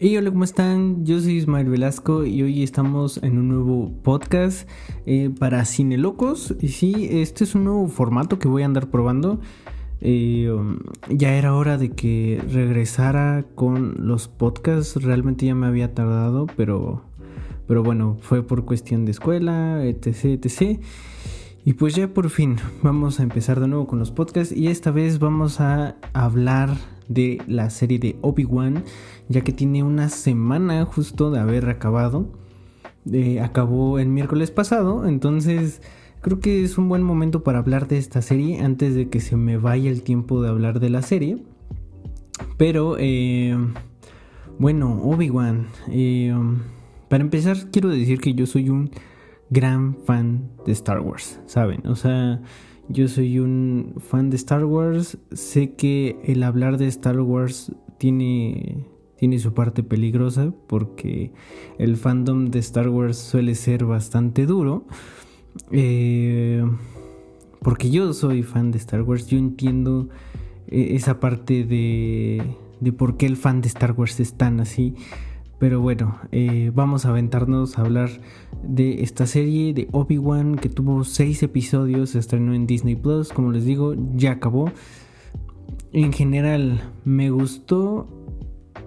Hey, hola, ¿cómo están? Yo soy Ismael Velasco y hoy estamos en un nuevo podcast eh, para Cine Locos. Y sí, este es un nuevo formato que voy a andar probando. Eh, um, ya era hora de que regresara con los podcasts. Realmente ya me había tardado, pero, pero bueno, fue por cuestión de escuela, etc, etc. Y pues ya por fin vamos a empezar de nuevo con los podcasts y esta vez vamos a hablar de la serie de Obi-Wan, ya que tiene una semana justo de haber acabado. Eh, acabó el miércoles pasado, entonces creo que es un buen momento para hablar de esta serie antes de que se me vaya el tiempo de hablar de la serie. Pero, eh, bueno, Obi-Wan. Eh, para empezar, quiero decir que yo soy un gran fan de Star Wars, ¿saben? O sea, yo soy un fan de Star Wars. Sé que el hablar de Star Wars tiene, tiene su parte peligrosa porque el fandom de Star Wars suele ser bastante duro. Eh, porque yo soy fan de Star Wars. Yo entiendo eh, esa parte de, de por qué el fan de Star Wars es tan así. Pero bueno, eh, vamos a aventarnos a hablar de esta serie de Obi-Wan que tuvo seis episodios, se estrenó en Disney Plus, como les digo, ya acabó. En general, me gustó,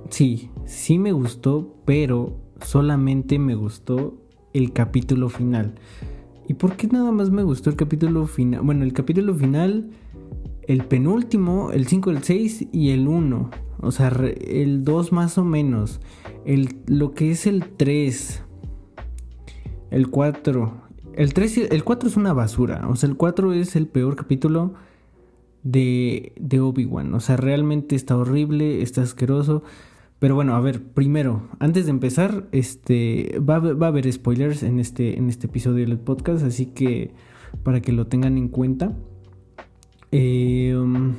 sí, sí me gustó, pero solamente me gustó el capítulo final. ¿Y por qué nada más me gustó el capítulo final? Bueno, el capítulo final, el penúltimo, el 5, el 6 y el 1. O sea, el 2 más o menos. El, lo que es el 3. El 4. El 3 el 4 es una basura. O sea, el 4 es el peor capítulo de, de Obi-Wan. O sea, realmente está horrible, está asqueroso. Pero bueno, a ver, primero, antes de empezar, este va, va a haber spoilers en este, en este episodio del podcast, así que para que lo tengan en cuenta. Eh, um,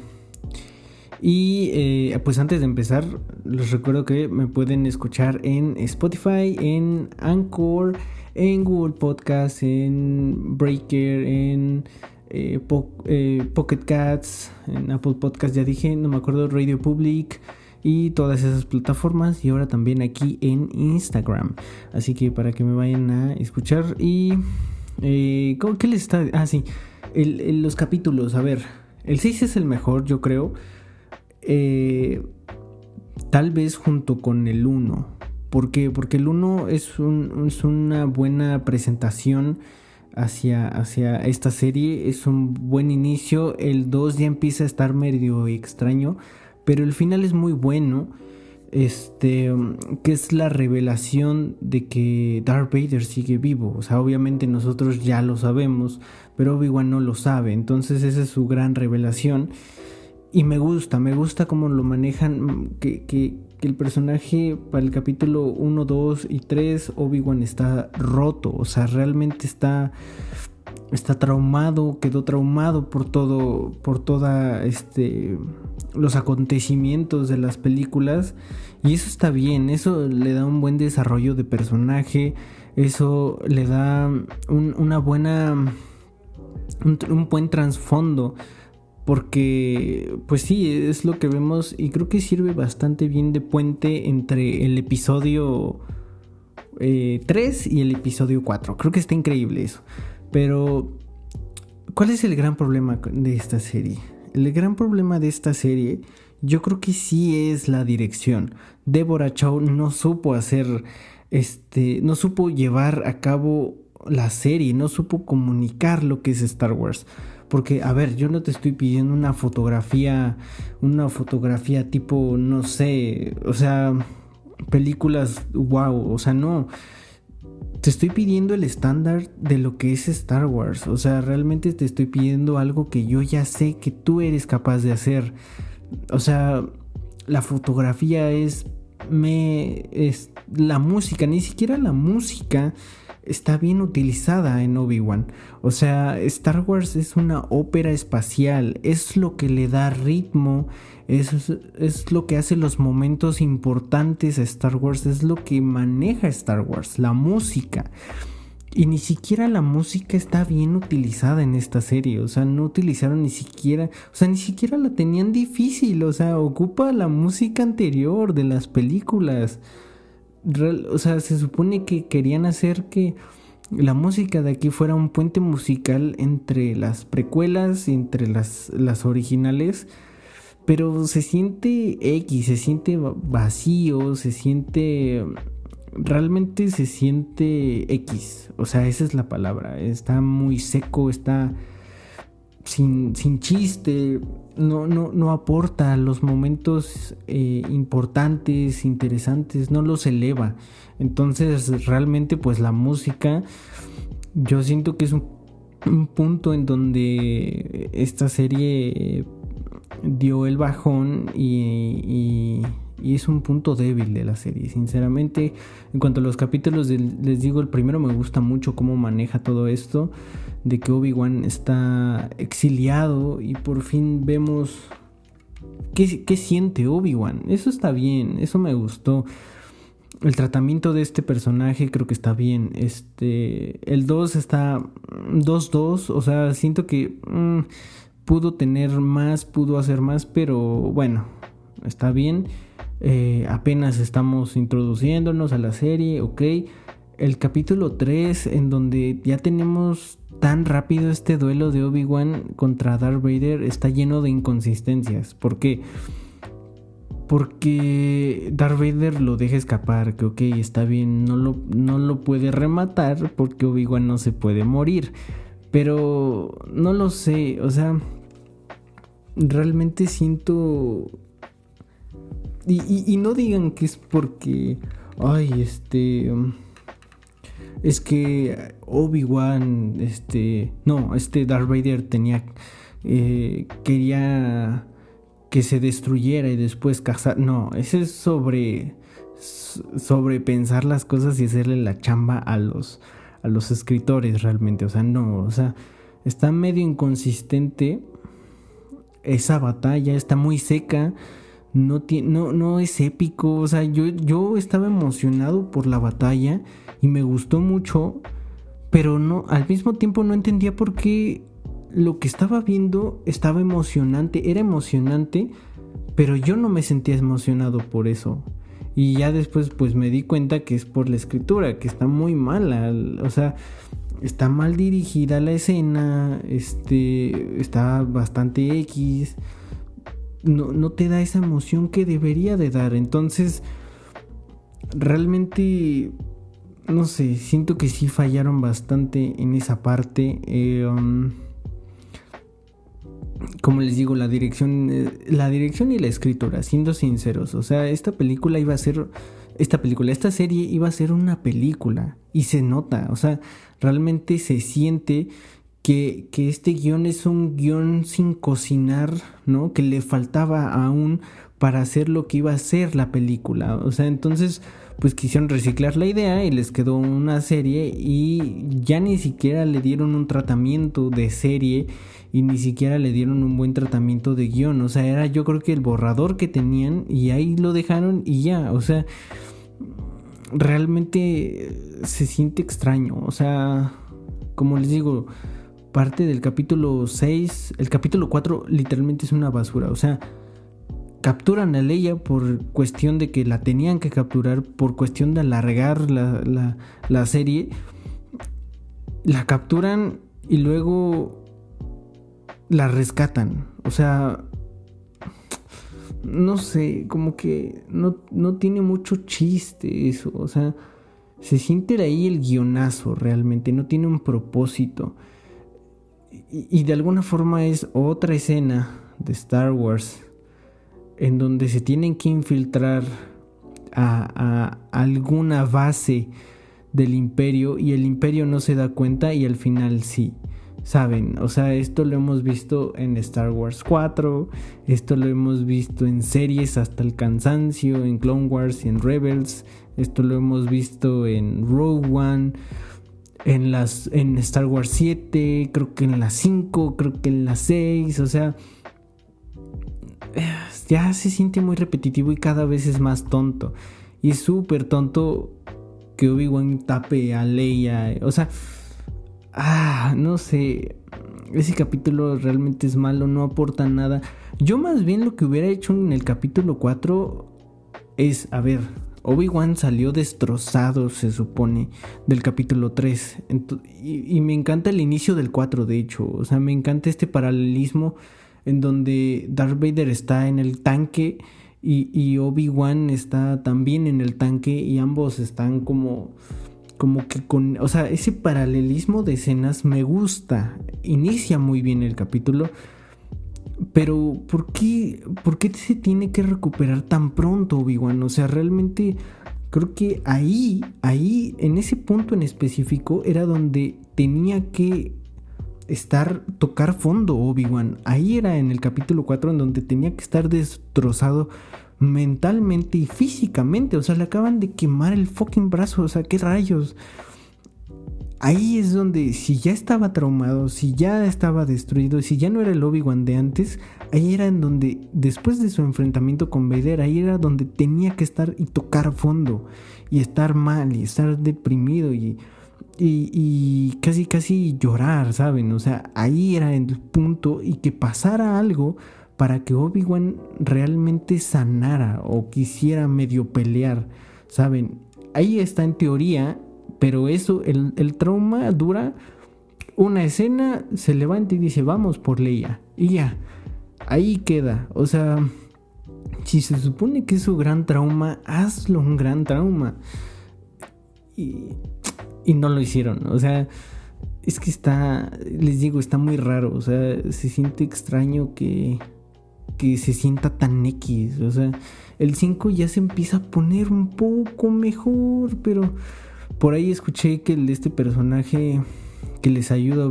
y eh, pues antes de empezar, les recuerdo que me pueden escuchar en Spotify, en Anchor, en Google Podcast, en Breaker, en eh, eh, Pocket Cats, en Apple Podcast, ya dije, no me acuerdo, Radio Public y todas esas plataformas y ahora también aquí en Instagram. Así que para que me vayan a escuchar y... ¿Qué les está...? Ah, sí, los capítulos, a ver, el 6 es el mejor, yo creo. Eh, tal vez junto con el 1. ¿Por qué? Porque el 1 es, una buena presentación hacia, hacia esta serie, es un buen inicio. El 2 ya empieza a estar medio extraño, pero el final es muy bueno. Este, que es la revelación de que Darth Vader sigue vivo. O sea, obviamente nosotros ya lo sabemos, pero Obi-Wan no lo sabe. Entonces, esa es su gran revelación. Y me gusta, me gusta cómo lo manejan, que, que, el personaje para el capítulo 1, 2 y 3, Obi-Wan está roto, o sea, realmente está, está traumado, quedó traumado por todo, por toda, este, los acontecimientos de las películas. Y eso está bien, eso le da un buen desarrollo de personaje, eso le da una buena, un, un buen trasfondo porque, pues sí, es lo que vemos y creo que sirve bastante bien de puente entre el episodio 3 eh, y el episodio 4. Creo que está increíble eso. Pero, ¿cuál es el gran problema de esta serie? El gran problema de esta serie, yo creo que sí es la dirección. Deborah Chow no supo hacer, este, no supo llevar a cabo la serie, no supo comunicar lo que es Star Wars. Porque, a ver, yo no te estoy pidiendo una fotografía, una fotografía tipo, no sé, o sea, películas, wow, o sea, no. Te estoy pidiendo el estándar de lo que es Star Wars. O sea, realmente te estoy pidiendo algo que yo ya sé que tú eres capaz de hacer. O sea, la fotografía es me es la música, ni siquiera la música está bien utilizada en Obi-Wan. O sea, Star Wars es una ópera espacial, es lo que le da ritmo, es, es, lo que hace los momentos importantes a Star Wars, es lo que maneja Star Wars, la música. Y ni siquiera la música está bien utilizada en esta serie. O sea, no utilizaron ni siquiera. O sea, ni siquiera la tenían difícil. O sea, ocupa la música anterior de las películas. o sea, se supone que querían hacer que la música de aquí fuera un puente musical entre las precuelas y entre las, las originales. Pero se siente X, se siente vacío, se siente realmente se siente X. O sea, esa es la palabra. Está muy seco, está sin, sin chiste. No, no, no aporta los momentos eh, importantes, interesantes, no los eleva. Entonces, realmente, pues la música, yo siento que es un, punto en donde esta serie dio el bajón y y es un punto débil de la serie. Sinceramente, en cuanto a los capítulos, les digo, el primero me gusta mucho cómo maneja todo esto, de que Obi-Wan está exiliado y por fin vemos qué, qué siente Obi-Wan. Eso está bien, eso me gustó. El tratamiento de este personaje creo que está bien. Este, el 2 está 2-2, o sea, siento que mm, pudo tener más, pudo hacer más, pero bueno, está bien. Eh, apenas estamos introduciéndonos a la serie, ok. El capítulo 3, en donde ya tenemos tan rápido este duelo de Obi-Wan contra Darth Vader, está lleno de inconsistencias. ¿Por qué? Porque Darth Vader lo deja escapar, que ok, está bien, no lo, no lo puede rematar porque Obi-Wan no se puede morir. Pero no lo sé, o sea, realmente siento y, no digan que es porque, ay, este, es que Obi-Wan, este, no, este Darth Vader tenía, eh, quería que se destruyera y después cazar. No, ese es sobre, sobre pensar las cosas y hacerle la chamba a los, a los escritores realmente. O sea, no, o sea, está medio inconsistente esa batalla, está muy seca no, no, no es épico. O sea, yo, yo estaba emocionado por la batalla y me gustó mucho, pero no, al mismo tiempo no entendía por qué lo que estaba viendo estaba emocionante, era emocionante, pero yo no me sentía emocionado por eso. Y ya después pues me di cuenta que es por la escritura, que está muy mala, o sea, está mal dirigida la escena, este, está bastante X no, te da esa emoción que debería de dar. Entonces, realmente, no sé, siento que sí fallaron bastante en esa parte. Eh, um, como les digo, la dirección, eh, la dirección y la escritura, siendo sinceros, o sea, esta película iba a ser, esta película, esta serie iba a ser una película y se nota, o sea, realmente se siente que, este guion es un guion sin cocinar, ¿no? Que le faltaba aún para hacer lo que iba a ser la película. O sea, entonces, pues quisieron reciclar la idea y les quedó una serie y ya ni siquiera le dieron un tratamiento de serie y ni siquiera le dieron un buen tratamiento de guion. O sea, era yo creo que el borrador que tenían y ahí lo dejaron y ya. O sea, realmente se siente extraño. O sea, como les digo, parte del capítulo 6, el capítulo 4 literalmente es una basura, o sea, capturan a Leia por cuestión de que la tenían que capturar, por cuestión de alargar la, la serie, la capturan y luego la rescatan, o sea, no sé, como que no, no tiene mucho chiste eso, o sea, se siente ahí el guionazo realmente, no tiene un propósito. Y, de alguna forma es otra escena de Star Wars en donde se tienen que infiltrar a, alguna base del imperio y el imperio no se da cuenta y al final sí. Saben, o sea, esto lo hemos visto en Star Wars 4, esto lo hemos visto en series hasta el cansancio, en Clone Wars y en Rebels, esto lo hemos visto en Rogue One en las en Star Wars 7, creo que en la 5, creo que en la 6, o sea, ya se siente muy repetitivo y cada vez es más tonto. Y es súper tonto que Obi-Wan tape a Leia. O sea, ah, no sé. Ese capítulo realmente es malo, no aporta nada. Yo más bien lo que hubiera hecho en el capítulo 4 es, a ver, Obi-Wan salió destrozado, se supone, del capítulo 3. y, me encanta el inicio del 4, de hecho. O sea, me encanta este paralelismo en donde Darth Vader está en el tanque y, y Obi-Wan está también en el tanque y ambos están como como que con, o sea, ese paralelismo de escenas me gusta. Inicia muy bien el capítulo, pero ¿por qué, ¿por qué se tiene que recuperar tan pronto Obi-Wan? O sea, realmente creo que ahí, ahí, en ese punto en específico, era donde tenía que estar, tocar fondo Obi-Wan. Ahí era en el capítulo 4 en donde tenía que estar destrozado mentalmente y físicamente. O sea, le acaban de quemar el fucking brazo. O sea, qué rayos. Ahí es donde, si ya estaba traumado, si ya estaba destruido, si ya no era el Obi-Wan de antes, ahí era en donde, después de su enfrentamiento con Vader, ahí era donde tenía que estar y tocar fondo, y estar mal, y estar deprimido, y, y, casi, casi llorar, ¿saben? O sea, ahí era el punto, y que pasara algo para que Obi-Wan realmente sanara o quisiera medio pelear, ¿saben? Ahí está en teoría, pero eso, el, trauma dura una escena, se levanta y dice, vamos por Leia. Y ya, ahí queda. O sea, si se supone que es su gran trauma, hazlo un gran trauma. Y, y no lo hicieron. O sea, es que está, les digo, está muy raro. O sea, se siente extraño que que se sienta tan X. O sea, el 5 ya se empieza a poner un poco mejor, pero por ahí escuché que este personaje que les ayuda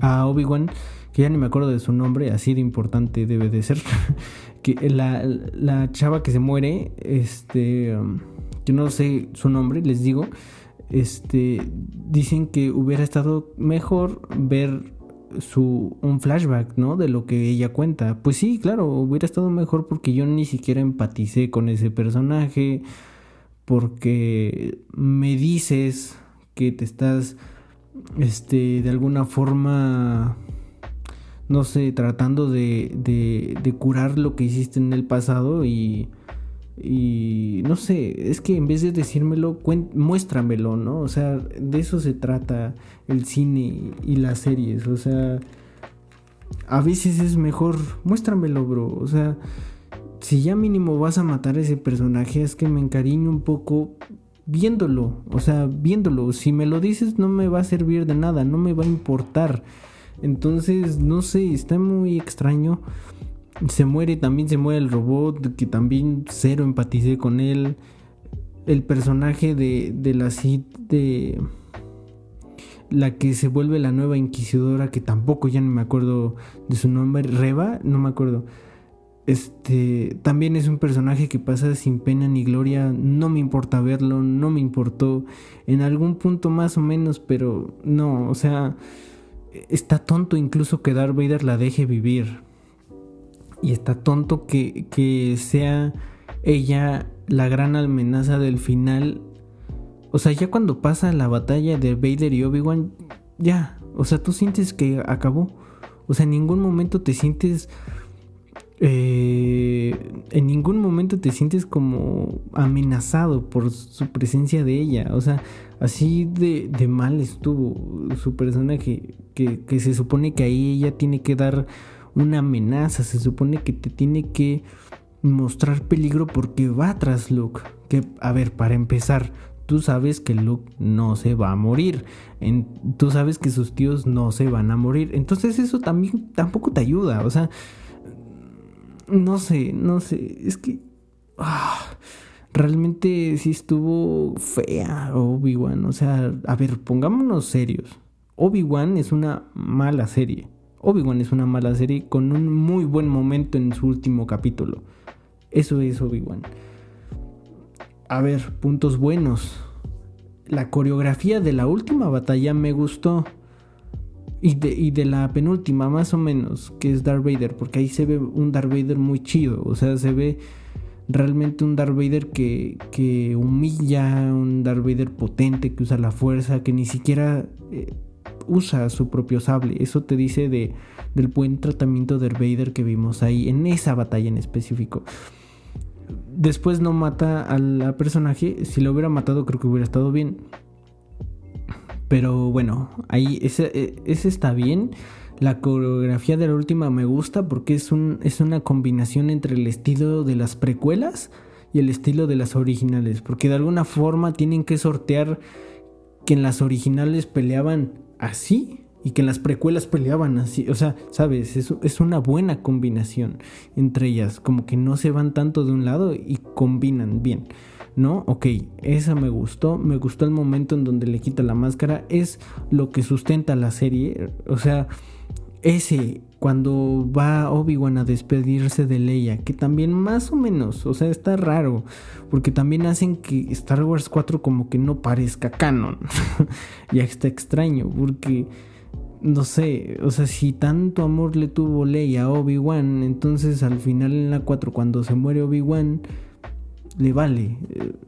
a Obi-Wan, que ya ni me acuerdo de su nombre, así de importante debe de ser, que la, la chava que se muere, este, um, yo no sé su nombre, les digo, este, dicen que hubiera estado mejor ver su un flashback, ¿no? De lo que ella cuenta. Pues sí, claro, hubiera estado mejor porque yo ni siquiera empaticé con ese personaje, porque me dices que te estás, este, de alguna forma, no sé, tratando de, de, de curar lo que hiciste en el pasado y y no sé, es que en vez de decírmelo, muéstramelo, ¿no? O sea, de eso se trata el cine y las series. O sea, a veces es mejor, muéstramelo, bro. O sea, si ya mínimo vas a matar a ese personaje, es que me encariño un poco viéndolo. O sea, viéndolo. Si me lo dices, no me va a servir de nada, no me va a importar. Entonces, no sé, está muy extraño. Se muere, también se muere el robot, que también cero empaticé con él. El personaje de, de la Cid de la que se vuelve la nueva inquisidora, que tampoco ya no me acuerdo de su nombre, Reba, no me acuerdo. Este también es un personaje que pasa sin pena ni gloria, no me importa verlo, no me importó en algún punto más o menos, pero no, o sea, está tonto incluso que Darth Vader la deje vivir y está tonto que, sea ella la gran amenaza del final. O sea, ya cuando pasa la batalla de Vader y Obi-Wan, ya, o sea, tú sientes que acabó. O sea, en ningún momento te sientes... Eh, en ningún momento te sientes como amenazado por su presencia de ella. O sea, así de, de mal estuvo su personaje. Que, que se supone que ahí ella tiene que dar una amenaza, se supone que te tiene que mostrar peligro porque va tras Luke. Que, a ver, para empezar, tú sabes que Luke no se va a morir. En, tú sabes que sus tíos no se van a morir. Entonces eso también tampoco te ayuda. O sea, no sé, no sé. Es que... Ah, realmente sí estuvo fea Obi-Wan. O sea, a ver, pongámonos serios. Obi-Wan es una mala serie. Obi-Wan es una mala serie con un muy buen momento en su último capítulo. Eso es Obi-Wan. A ver, puntos buenos. La coreografía de la última batalla me gustó. Y de, y de, la penúltima, más o menos, que es Darth Vader, porque ahí se ve un Darth Vader muy chido. O sea, se ve realmente un Darth Vader que, que humilla, un Darth Vader potente, que usa la fuerza, que ni siquiera eh, usa su propio sable. Eso te dice de, del buen tratamiento de Vader que vimos ahí, en esa batalla en específico. Después no mata a la personaje. Si lo hubiera matado, creo que hubiera estado bien. Pero bueno, ahí ese, e, ese está bien. La coreografía de la última me gusta porque es, un, es una combinación entre el estilo de las precuelas y el estilo de las originales. Porque de alguna forma tienen que sortear que en las originales peleaban así y que en las precuelas peleaban así. O sea, sabes, es, es una buena combinación entre ellas. Como que no se van tanto de un lado y combinan bien. ¿no? Ok, esa me gustó, me gustó el momento en donde le quita la máscara, es lo que sustenta la serie, o sea, ese cuando va Obi-Wan a despedirse de Leia, que también más o menos, o sea, está raro, porque también hacen que Star Wars 4 como que no parezca canon. ya está extraño, porque no sé, o sea, si tanto amor le tuvo Leia a Obi-Wan, entonces al final en la 4 cuando se muere Obi-Wan le vale,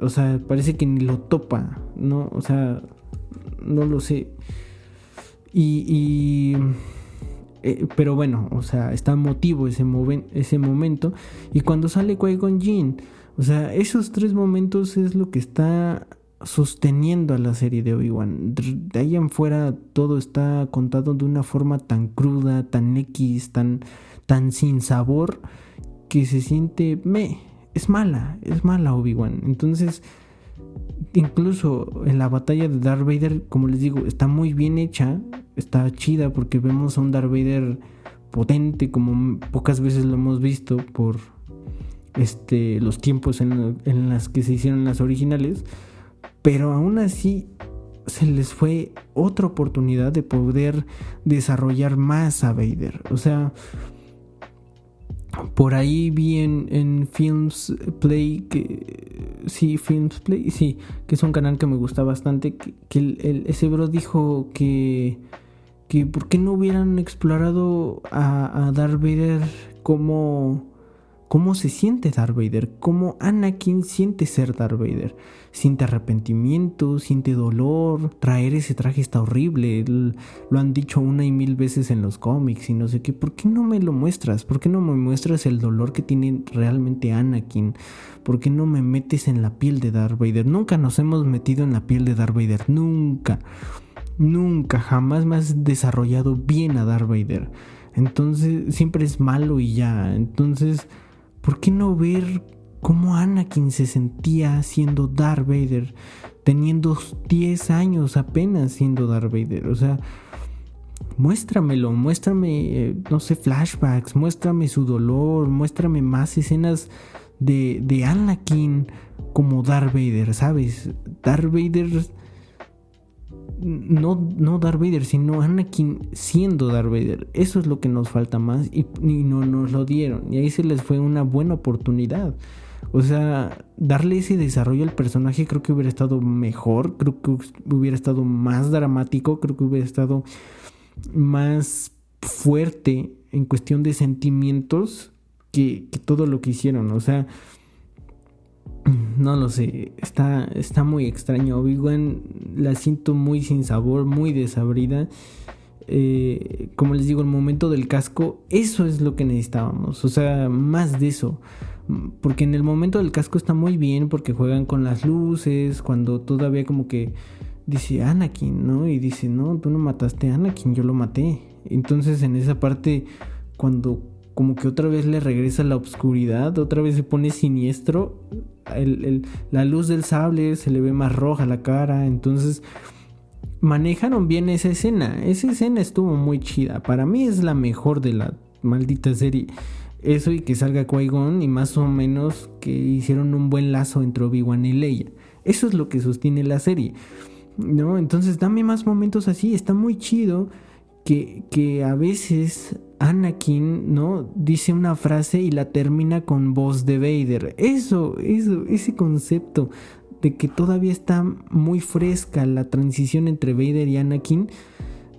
o sea, parece que ni lo topa, ¿no? O sea, no lo sé. Y, y eh, pero bueno, o sea, está motivo ese, momento. Y cuando sale Qui-Gon Jinn, o sea, esos tres momentos es lo que está sosteniendo a la serie de Obi-Wan. De ahí en fuera todo está contado de una forma tan cruda, tan X, tan, tan sin sabor, que se siente me. Es mala, es mala Obi-Wan. Entonces, incluso en la batalla de Darth Vader, como les digo, está muy bien hecha está chida porque vemos a un Darth Vader potente como pocas veces lo hemos visto por este, los tiempos en, en las que se hicieron las originales, pero aún así se les fue otra oportunidad de poder desarrollar más a Vader. O sea, por ahí vi en, Films Play que sí, Films Play, sí, que es un canal que me gusta bastante, que, ese bro dijo que que por qué no hubieran explorado a, a Darth Vader como cómo se siente Darth Vader, cómo Anakin siente ser Darth Vader. Siente arrepentimiento, siente dolor, traer ese traje está horrible, lo han dicho una y mil veces en los cómics y no sé qué. ¿Por qué no me lo muestras? ¿Por qué no me muestras el dolor que tiene realmente Anakin? ¿Por qué no me metes en la piel de Darth Vader? Nunca nos hemos metido en la piel de Darth Vader, nunca nunca, jamás me has desarrollado bien a Darth Vader. Entonces siempre es malo y ya. Entonces, ¿por qué no ver cómo Anakin se sentía siendo Darth Vader? Teniendo 10 años apenas siendo Darth Vader. O sea, muéstramelo, muéstrame, eh, no sé, flashbacks, muéstrame su dolor, muéstrame más escenas de, de Anakin como Darth Vader, ¿sabes? Darth Vader no, no Darth Vader, sino Anakin siendo Darth Vader. Eso es lo que nos falta más y, no nos lo dieron. Y ahí se les fue una buena oportunidad. O sea, darle ese desarrollo al personaje creo que hubiera estado mejor, creo que hubiera estado más dramático, creo que hubiera estado más fuerte en cuestión de sentimientos que, que todo lo que hicieron. O sea, no lo sé, está, está muy extraño. Obi-Wan la siento muy sin sabor, muy desabrida. Eh, como les digo, el momento del casco, eso es lo que necesitábamos. O sea, más de eso. Porque en el momento del casco está muy bien porque juegan con las luces, cuando todavía como que dice Anakin, ¿no? Y dice, no, tú no mataste a Anakin, yo lo maté. Entonces en esa parte, cuando como que otra vez le regresa la oscuridad, otra vez se pone siniestro, la luz del sable se le ve más roja la cara, entonces manejaron bien esa escena, esa escena estuvo muy chida, para mí es la mejor de la maldita serie. Eso y que salga Qui-Gon y más o menos que hicieron un buen lazo entre Obi-Wan y Leia. Eso es lo que sostiene la serie. ¿No? Entonces dame más momentos así, está muy chido que, que a veces Anakin, ¿no? Dice una frase y la termina con voz de Vader. Eso, eso, ese concepto de que todavía está muy fresca la transición entre Vader y Anakin,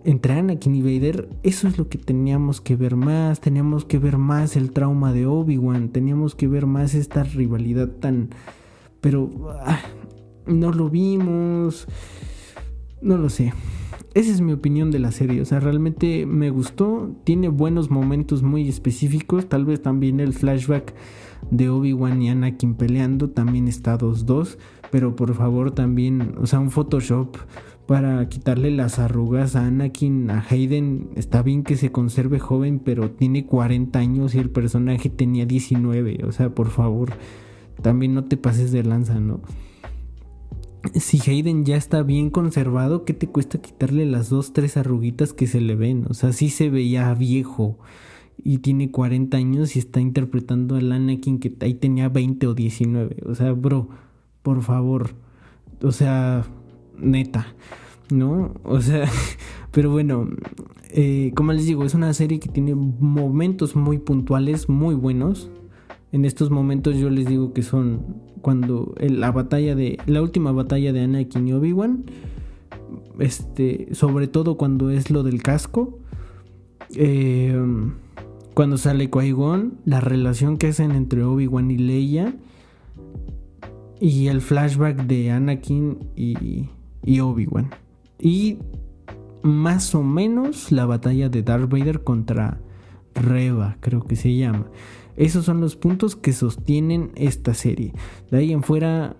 entre Anakin y Vader, eso es lo que teníamos que ver más, teníamos que ver más el trauma de Obi-Wan, teníamos que ver más esta rivalidad tan... Pero ah, no lo vimos, no lo sé. Esa es mi opinión de la serie, o sea, realmente me gustó, tiene buenos momentos muy específicos, tal vez también el flashback de Obi-Wan y Anakin peleando también está 2-2, pero por favor también, o sea, un Photoshop para quitarle las arrugas a Anakin, a Hayden. Está bien que se conserve joven, pero tiene 40 años y el personaje tenía 19. O sea, por favor, también no te pases de lanza, ¿no? Si Hayden ya está bien conservado, ¿qué te cuesta quitarle las dos, tres arruguitas que se le ven? O sea, sí se veía viejo y tiene 40 años y está interpretando al Anakin que ahí tenía 20 o 19. O sea, bro, por favor. O sea, neta, ¿no? O sea, pero bueno, eh, como les digo, es una serie que tiene momentos muy puntuales, muy buenos. En estos momentos yo les digo que son cuando la batalla de la última batalla de Anakin y Obi-Wan, este, sobre todo cuando es lo del casco, eh, cuando sale Qui-Gon, la relación que hacen entre Obi-Wan y Leia y el flashback de Anakin y y Obi-Wan. Y más o menos la batalla de Darth Vader contra Reva, creo que se llama. Esos son los puntos que sostienen esta serie. De ahí en fuera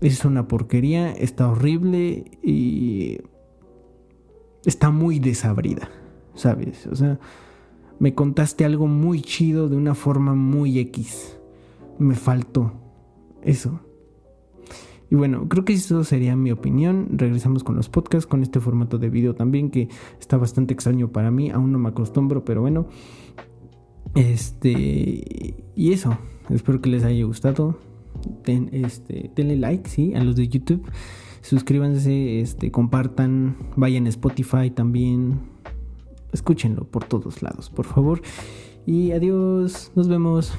es una porquería, está horrible y está muy desabrida, ¿sabes? O sea, me contaste algo muy chido de una forma muy X. Me faltó eso. Y bueno, creo que eso sería mi opinión. Regresamos con los podcasts, con este formato de video también que está bastante extraño para mí. Aún no me acostumbro, pero bueno. Este. Y eso. Espero que les haya gustado. este, denle like, sí, a los de YouTube. Suscríbanse, este, compartan, vayan a Spotify también. Escúchenlo por todos lados, por favor. Y adiós, nos vemos.